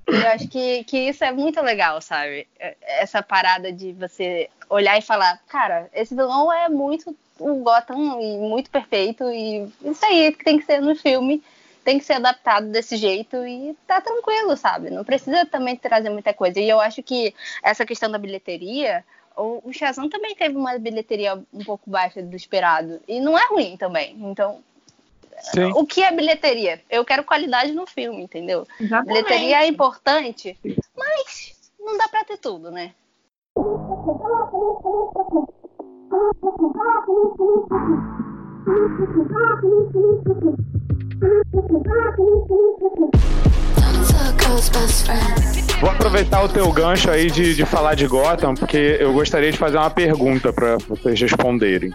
Eu acho que, que isso é muito legal, sabe? Essa parada de você olhar e falar, cara, esse vilão é muito o Gotham e muito perfeito. E isso aí que tem que ser no filme. Tem que ser adaptado desse jeito e tá tranquilo, sabe? Não precisa também trazer muita coisa. E eu acho que essa questão da bilheteria, o, o Shazam também teve uma bilheteria um pouco baixa do esperado. E não é ruim também. Então, Sim. o que é bilheteria? Eu quero qualidade no filme, entendeu? Exatamente. Bilheteria é importante, mas não dá pra ter tudo, né? (laughs) Vou aproveitar o teu gancho aí de, de falar de Gotham, porque eu gostaria de fazer uma pergunta para vocês responderem.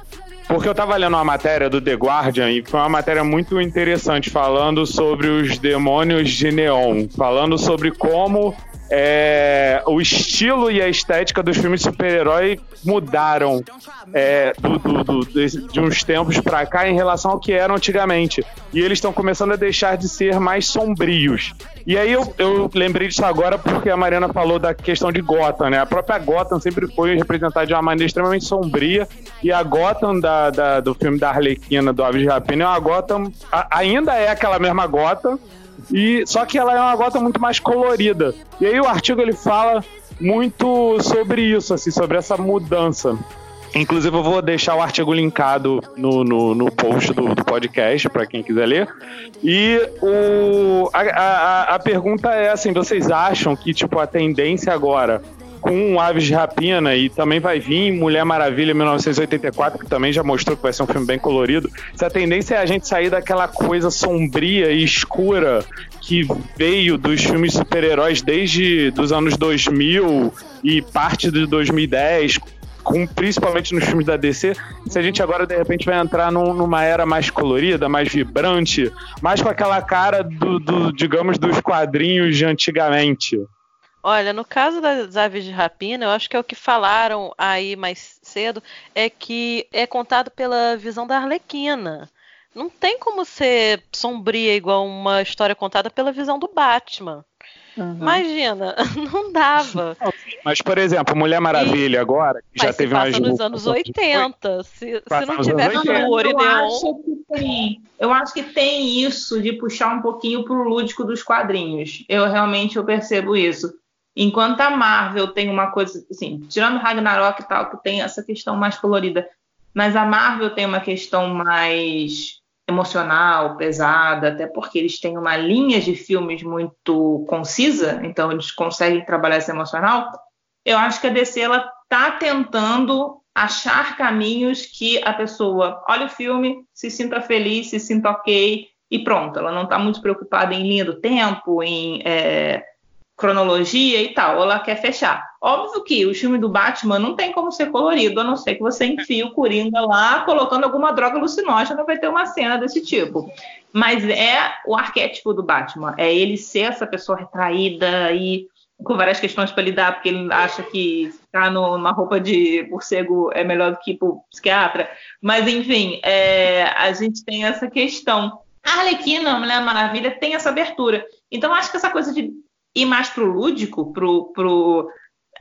Porque eu tava lendo uma matéria do The Guardian e foi uma matéria muito interessante falando sobre os demônios de neon, falando sobre como é, o estilo e a estética dos filmes de super-herói mudaram é, do- do- do- desse- de uns tempos pra cá em relação ao que eram antigamente. E eles estão começando a deixar de ser mais sombrios. E aí eu, eu lembrei disso agora porque a Mariana falou da questão de Gotham, né? A própria Gotham sempre foi representada de uma maneira extremamente sombria. E a Gotham da, da- do filme da Arlequina, do Aves de Rapina, é uma Gotham... a- ainda é aquela mesma Gotham, e só que ela é uma gota muito mais colorida. E aí o artigo ele fala muito sobre isso, assim, sobre essa mudança. Inclusive eu vou deixar o artigo linkado no, no, no post do, do podcast para quem quiser ler. E o, a, a, a pergunta é assim: vocês acham que tipo a tendência agora com Aves de Rapina e também vai vir Mulher Maravilha 1984, que também já mostrou que vai ser um filme bem colorido. Se a tendência é a gente sair daquela coisa sombria e escura que veio dos filmes super-heróis desde dos anos 2000 e parte de 2010, com, principalmente nos filmes da DC, se a gente agora de repente vai entrar num- numa era mais colorida, mais vibrante, mais com aquela cara do, do, digamos, dos quadrinhos de antigamente. Olha, no caso das aves de rapina, eu acho que é o que falaram aí mais cedo, é que é contado pela visão da Arlequina. Não tem como ser sombria igual uma história contada pela visão do Batman. Imagina, (laughs) não dava. Mas, por exemplo, Mulher Maravilha agora, que já Mas se teve mais passa nos anos 80. Se, se não tiver anos 80. cor e eu neon. acho que tem. Eu acho que tem isso de puxar um pouquinho pro lúdico dos quadrinhos. Eu realmente eu percebo isso. Enquanto a Marvel tem uma coisa, assim, tirando Ragnarok e tal, que tem essa questão mais colorida, mas a Marvel tem uma questão mais emocional, pesada, até porque eles têm uma linha de filmes muito concisa, então eles conseguem trabalhar esse emocional. Eu acho que a DC ela tá tentando achar caminhos que a pessoa olhe o filme, se sinta feliz, se sinta ok e pronto. Ela não está muito preocupada em linha do tempo, em é, cronologia e tal, ela quer fechar. Óbvio que o filme do Batman não tem como ser colorido, a não ser que você enfie o Coringa lá colocando alguma droga alucinógena, vai ter uma cena desse tipo. Mas é o arquétipo do Batman, é ele ser essa pessoa retraída e com várias questões para lidar, porque ele acha que ficar numa roupa de morcego é melhor do que pro psiquiatra. Mas, enfim, é, a gente tem essa questão. A Arlequina, a Mulher Maravilha, tem essa abertura. Então, acho que essa coisa de ir mais pro lúdico, pro, pro,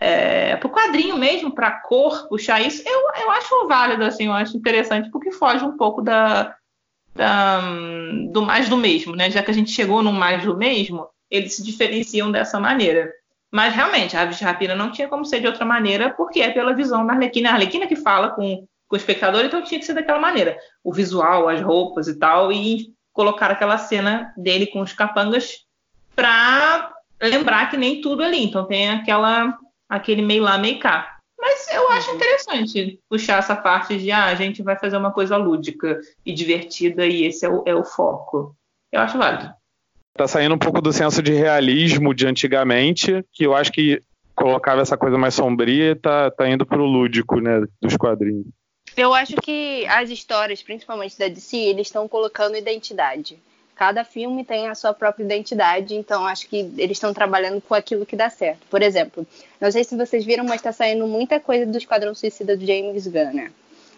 é, pro quadrinho mesmo, pra cor, puxar isso, eu, eu acho válido, assim, eu acho interessante, porque foge um pouco da, da, do mais do mesmo, né? Já que a gente chegou no mais do mesmo, eles se diferenciam dessa maneira. Mas realmente, a Aves Rapina não tinha como ser de outra maneira, porque é pela visão da Arlequina. A Arlequina que fala com, com o espectador, então tinha que ser daquela maneira. O visual, as roupas e tal, e colocar aquela cena dele com os capangas para lembrar que nem tudo ali. Então tem aquela aquele meio lá, meio cá. Mas eu acho interessante puxar essa parte de ah, a gente vai fazer uma coisa lúdica e divertida e esse é o, é o foco. Eu acho válido tá saindo um pouco do senso de realismo de antigamente, que eu acho que colocava essa coisa mais sombria e tá, tá indo pro lúdico, né, dos quadrinhos. Eu acho que as histórias, principalmente da DC, eles estão colocando identidade. Cada filme tem a sua própria identidade, então acho que eles estão trabalhando com aquilo que dá certo. Por exemplo, não sei se vocês viram, mas está saindo muita coisa do Esquadrão Suicida do James Gunn, né?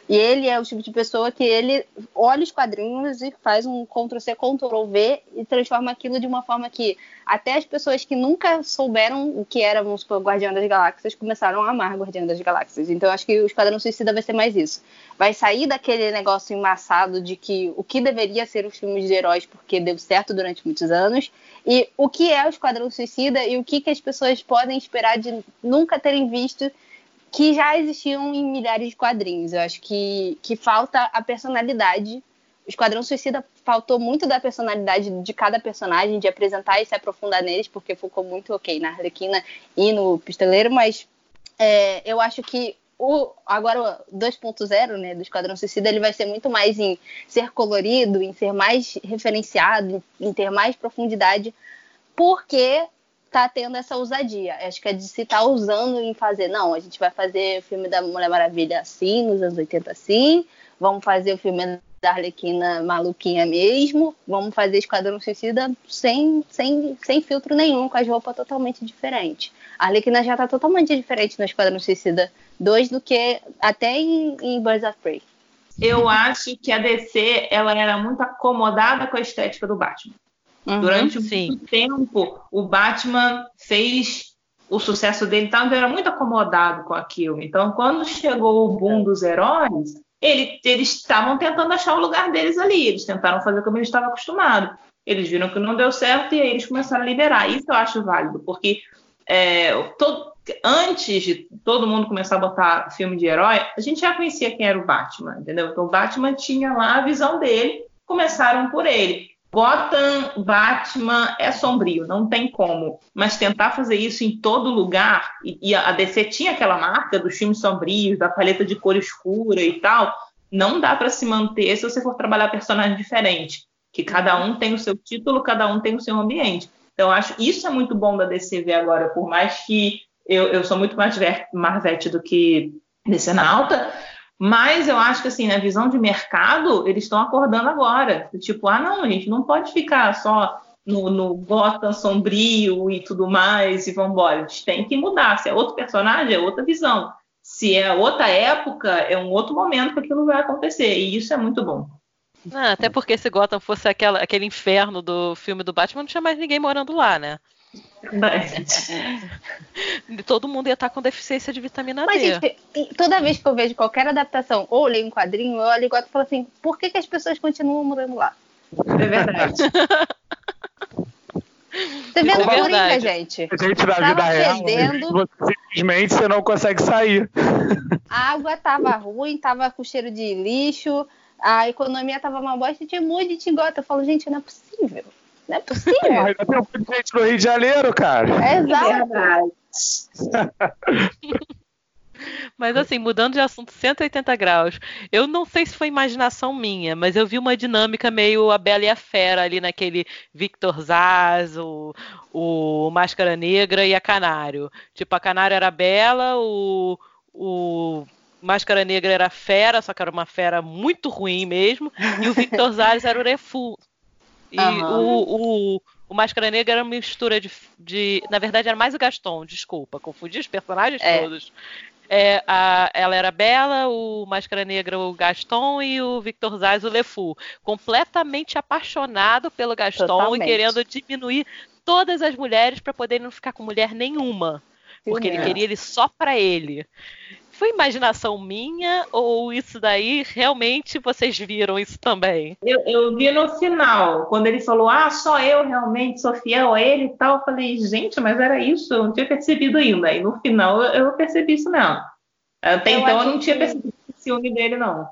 E ele é o tipo de pessoa que ele olha os quadrinhos e faz um Ctrl-C, Ctrl-V e transforma aquilo de uma forma que até as pessoas que nunca souberam o que era, vamos supor, Guardião das Galáxias, começaram a amar Guardião das Galáxias. Então acho que o Esquadrão Suicida vai ser mais isso. Vai sair daquele negócio embaçado de que o que deveria ser os filmes de heróis porque deu certo durante muitos anos e o que é o Esquadrão Suicida e o que, que as pessoas podem esperar de nunca terem visto que já existiam em milhares de quadrinhos. Eu acho que, que falta a personalidade. O Esquadrão Suicida faltou muito da personalidade de cada personagem, de apresentar e se aprofundar neles, porque ficou muito ok na Arlequina e no Pistoleiro, mas é, eu acho que o agora 2.0, né, do Esquadrão Suicida, ele vai ser muito mais em ser colorido, em ser mais referenciado, em ter mais profundidade, porque tá tendo essa ousadia. Acho que a DC tá usando em fazer, não, a gente vai fazer o filme da Mulher Maravilha assim, nos anos 80 assim, vamos fazer o filme da Arlequina maluquinha mesmo, vamos fazer Esquadrão Suicida sem, sem, sem filtro nenhum, com as roupas totalmente diferentes. A Arlequina já tá totalmente diferente no Esquadrão Suicida 2 do que até em, em Birds of Prey. Eu acho que a DC ela era muito acomodada com a estética do Batman. Uhum, Durante sim. muito tempo, o Batman fez o sucesso dele, então ele era muito acomodado com aquilo. Então, quando chegou o boom dos heróis, ele, eles estavam tentando achar o lugar deles ali. Eles tentaram fazer como eles estavam acostumados. Eles viram que não deu certo e aí eles começaram a liberar. Isso eu acho válido, porque é, todo, antes de todo mundo começar a botar filme de herói, a gente já conhecia quem era o Batman, entendeu? Então o Batman tinha lá a visão dele, começaram por ele. Gotham, Batman é sombrio, não tem como. Mas tentar fazer isso em todo lugar, e, a DC tinha aquela marca dos filmes sombrios, da paleta de cor escura e tal, não dá para se manter se você for trabalhar personagens diferentes. Que cada um tem o seu título, cada um tem o seu ambiente. Então, acho isso é muito bom da DC ver agora, por mais que eu, eu sou muito mais Marvete do que DC na alta, mas eu acho que, assim, na visão de mercado, eles estão acordando agora. Tipo, ah, não, a gente não pode ficar só no, no Gotham sombrio e tudo mais e vamos embora. A gente tem que mudar. Se é outro personagem, é outra visão. Se é outra época, é um outro momento que aquilo vai acontecer. E isso é muito bom. Ah, até porque se Gotham fosse aquela, aquele inferno do filme do Batman, não tinha mais ninguém morando lá, né? Todo mundo ia estar com deficiência de vitamina Mas, D. Gente, toda vez que eu vejo qualquer adaptação ou leio um quadrinho, eu olho igual e falo assim: por que, que as pessoas continuam morando lá? É verdade. (laughs) Você vê é Coringa, gente. A gente da vida real, simplesmente você não consegue sair. A água tava ruim, tava com cheiro de lixo, a economia tava uma bosta tinha um monte de gota. Eu falo, gente, não é possível. Não é possível. Porra, tem um monte de gente no Rio de Janeiro, cara. É exato. (laughs) Mas assim, mudando de assunto 180 graus, eu não sei se foi imaginação minha, mas eu vi uma dinâmica meio a Bela e a Fera ali naquele Victor Zaz, o, o Máscara Negra e a Canário. Tipo, a Canário era Bela, o, o Máscara Negra era fera, só que era uma fera muito ruim mesmo, e o Victor Zaz era o Refu. E uhum. o, o, o Máscara Negra era uma mistura de, de. Na verdade, era mais o Gaston, desculpa, confundi os personagens é. todos. É, a, ela era Bela, o Máscara Negra o Gaston e o Victor Zaz o Lefu. Completamente apaixonado pelo Gaston Totalmente. e querendo diminuir todas as mulheres para poder não ficar com mulher nenhuma. Porque Sim, ele é. queria ele só para ele foi imaginação minha ou isso daí realmente vocês viram isso também? Eu, eu, vi no final, quando ele falou, ah, só eu realmente sou fiel a ele e tal. Eu falei, gente, mas era isso, eu não tinha percebido ainda. E no final eu percebi isso não. Até eu então eu não tinha percebido o ciúme dele, não.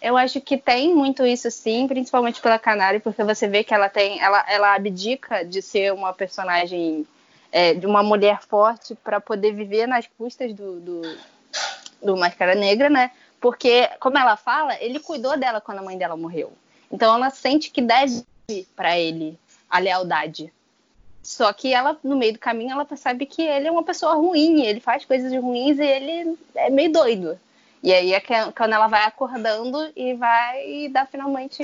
Eu acho que tem muito isso sim, principalmente pela Canário, porque você vê que ela tem, ela, ela abdica de ser uma personagem, é, de uma mulher forte para poder viver nas custas do, do do Máscara Negra, né? Porque, como ela fala, ele cuidou dela quando a mãe dela morreu. Então ela sente que deve para ele a lealdade. Só que ela, no meio do caminho, ela percebe que ele é uma pessoa ruim, ele faz coisas ruins e ele é meio doido. E aí é quando ela vai acordando e vai dar finalmente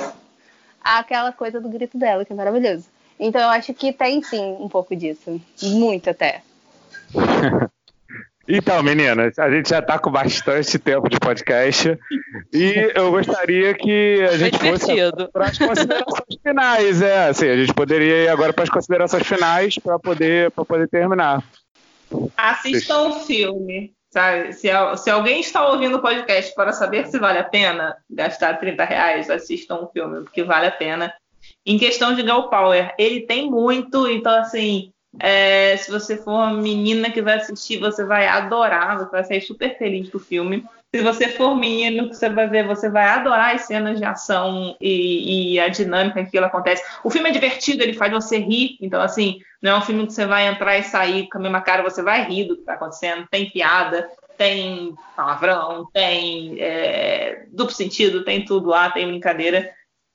aquela coisa do grito dela, que é maravilhoso. Então eu acho que tem sim um pouco disso. Muito até. (laughs) Então, meninas, a gente já está com bastante tempo de podcast e eu gostaria que a gente fosse para as considerações finais. É, assim, a gente poderia ir agora para as considerações finais para poder, poder terminar. Assistam o filme. Sabe? Se, se alguém está ouvindo o podcast para saber se vale a pena gastar 30 reais, assistam o filme, porque vale a pena. Em questão de Girl Power, ele tem muito, então assim, é, se você for uma menina que vai assistir, você vai adorar, você vai sair super feliz do filme. Se você for menino, que você vai ver, você vai adorar as cenas de ação e, e, a dinâmica que ela acontece. O filme é divertido, ele faz você rir. Então, assim, não é um filme que você vai entrar e sair com a mesma cara, você vai rir do que está acontecendo. Tem piada, tem palavrão, tem é, duplo sentido, tem tudo lá, tem brincadeira.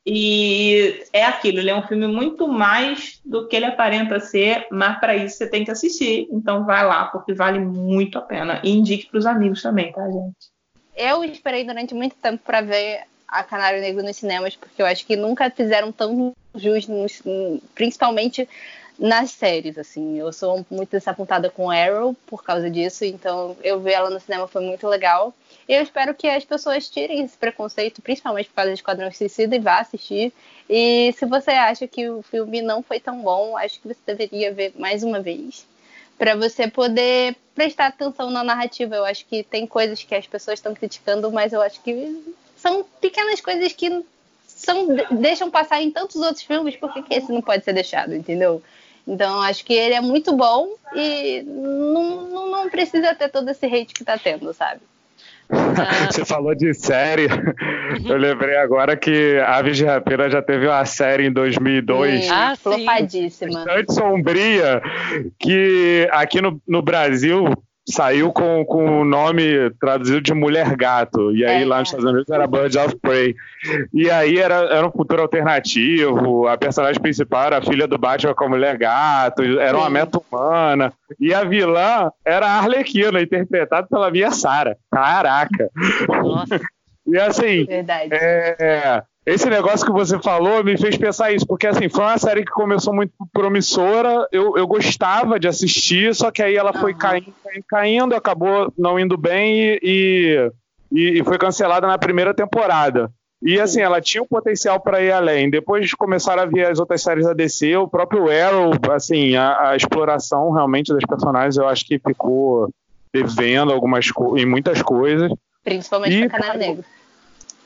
E é aquilo, ele é um filme muito mais do que ele aparenta ser, mas para isso você tem que assistir. Então vai lá, porque vale muito a pena. E indique para os amigos também, tá, gente? Eu esperei durante muito tempo para ver a Canário Negro nos cinemas, porque eu acho que nunca fizeram tão jus, principalmente nas séries, assim. Eu sou muito desapontada com Arrow por causa disso, então eu ver ela no cinema foi muito legal. Eu espero que as pessoas tirem esse preconceito, principalmente por causa de Esquadrão Suicida, e vá assistir. E se você acha que o filme não foi tão bom, acho que você deveria ver mais uma vez. Para você poder prestar atenção na narrativa. Eu acho que tem coisas que as pessoas estão criticando, mas eu acho que são pequenas coisas que são, deixam passar em tantos outros filmes, por que esse não pode ser deixado, entendeu? Então, acho que ele é muito bom e não, não, não precisa ter todo esse hate que tá tendo, sabe? (laughs) Você falou de série. Eu lembrei agora que Aves de Rapina já teve uma série em 2002. Sim, ah, flopadíssima. Bastante sombria. Que aqui no, no Brasil saiu com, com o nome traduzido de Mulher Gato. E aí é. lá nos Estados Unidos era Birds of Prey. E aí era, era um futuro alternativo. A personagem principal era a filha do Batman com a Mulher Gato. Era uma meta-humana. E a vilã era a Arlequina, interpretada pela Mia Sara. Caraca! Nossa. E assim, Verdade. É, esse negócio que você falou me fez pensar isso, porque assim, foi uma série que começou muito promissora, eu, eu gostava de assistir, só que aí ela foi uhum. caindo, caindo, caindo, acabou não indo bem e, e, e foi cancelada na primeira temporada. E assim, ela tinha um potencial para ir além. Depois começaram a ver as outras séries da DC, o próprio Arrow, assim, a, a exploração realmente das personagens, eu acho que ficou devendo algumas em muitas coisas. Principalmente e, Canário Negro.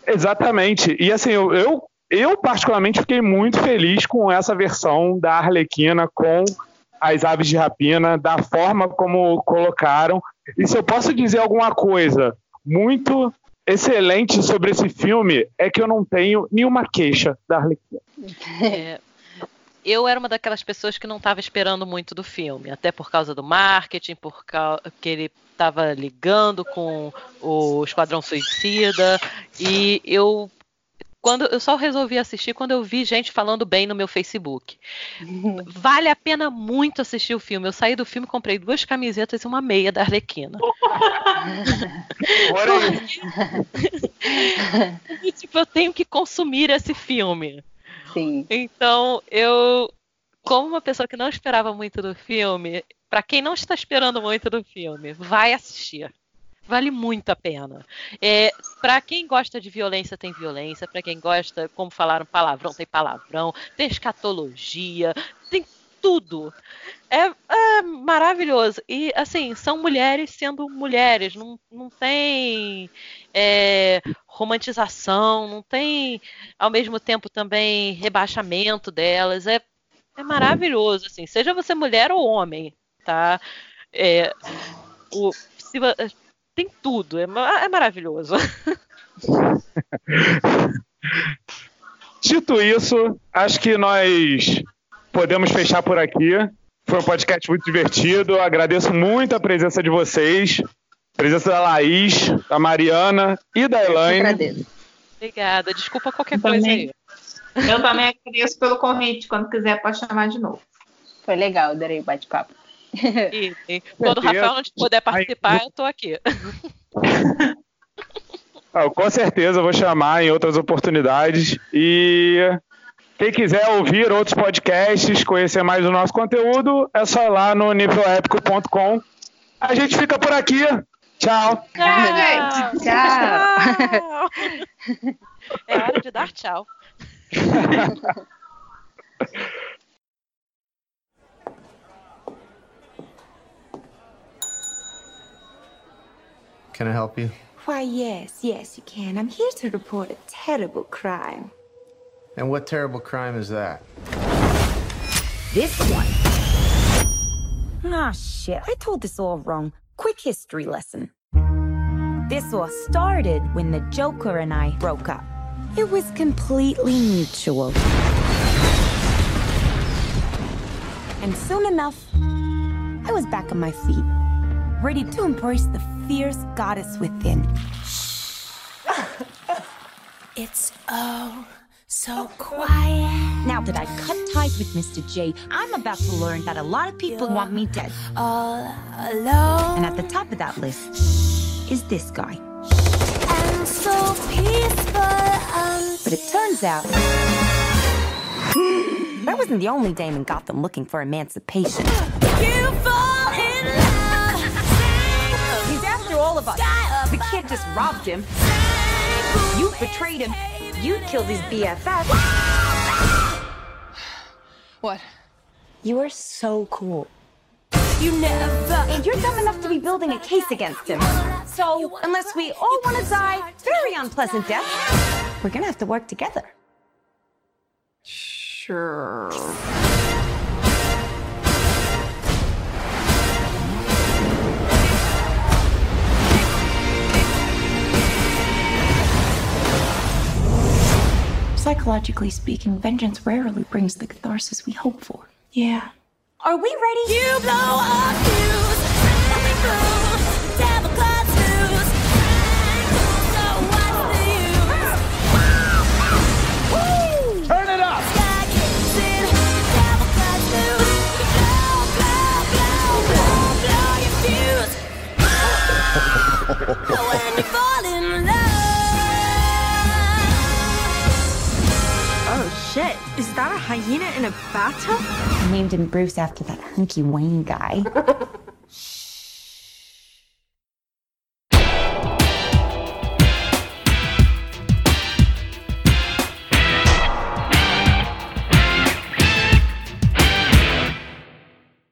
Exatamente. E assim, eu, eu, eu, particularmente fiquei muito feliz com essa versão da Arlequina com as aves de rapina, da forma como colocaram. E se eu posso dizer alguma coisa muito excelente sobre esse filme, é que eu não tenho nenhuma queixa da Arlequina. É, (laughs) eu era uma daquelas pessoas que não estava esperando muito do filme, até por causa do marketing, por causa que ele estava ligando com o Esquadrão Suicida, e eu quando eu só resolvi assistir quando eu vi gente falando bem no meu Facebook. (laughs) Vale a pena muito assistir o filme. Eu saí do filme, comprei duas camisetas e uma meia da Arlequina. (laughs) (laughs) e, tipo, eu tenho que consumir esse filme. Sim. Então, eu, como uma pessoa que não esperava muito do filme, para quem não está esperando muito do filme, vai assistir. Vale muito a pena. É, para quem gosta de violência, tem violência. Para quem gosta, como falaram, palavrão, tem palavrão. Tem escatologia. Tem tudo. É, é, maravilhoso. E, assim, são mulheres sendo mulheres. Não, não tem é, romantização, não tem, ao mesmo tempo, também rebaixamento delas. É, é maravilhoso, assim. Seja você mulher ou homem, tá? É, o, se, tem tudo, é, é maravilhoso. (laughs) Dito isso, acho que nós podemos fechar por aqui. Foi um podcast muito divertido. Agradeço muito a presença de vocês, a presença da Laís, da Mariana e da Elaine. Obrigada. Desculpa qualquer coisa aí. Eu também agradeço pelo convite. Quando quiser, pode chamar de novo. Foi legal, adorei o bate-papo. E, e quando o Rafael não puder participar, eu tô aqui. (laughs) Ah, com certeza vou chamar em outras oportunidades. E quem quiser ouvir outros podcasts, conhecer mais do nosso conteúdo, é só ir lá no nívelépico.com. A gente fica por aqui. Tchau. Tchau, gente. Tchau. É hora de dar tchau. Can I help you? Why, yes, yes, you can. I'm here to report a terrible crime. And what terrible crime is that? This one. Ah, shit. I told this all wrong. Quick history lesson. This all started when the Joker and I broke up. It was completely mutual. And soon enough, I was back on my feet, ready to embrace the fierce goddess within. (laughs) it's oh so quiet. Now that I've cut ties with Mr. J, I'm about to learn that a lot of people You're want me dead. All alone. And at the top of that list is this guy. And so peaceful. And but it turns out. I wasn't the only dame in Gotham looking for emancipation. You fall in love. He's after all of us. The kid just robbed him. You betrayed him. You killed his BFF. (sighs) What? You are so cool. You never. And you're dumb enough to be building a case against him. So, unless we all want to die very unpleasant death, we're gonna have to work together. Sure. Psychologically speaking, vengeance rarely brings the catharsis we hope for. Yeah. Are we ready? You blow up fuse, devil cuts loose. So what's the use? Woo! Turn it up! Sky kicks devil cuts loose. Blow, blow, blow, blow, blow your fuse. (laughs) that a hyena in a bathtub? I named him Bruce after that hunky Wayne guy. (laughs)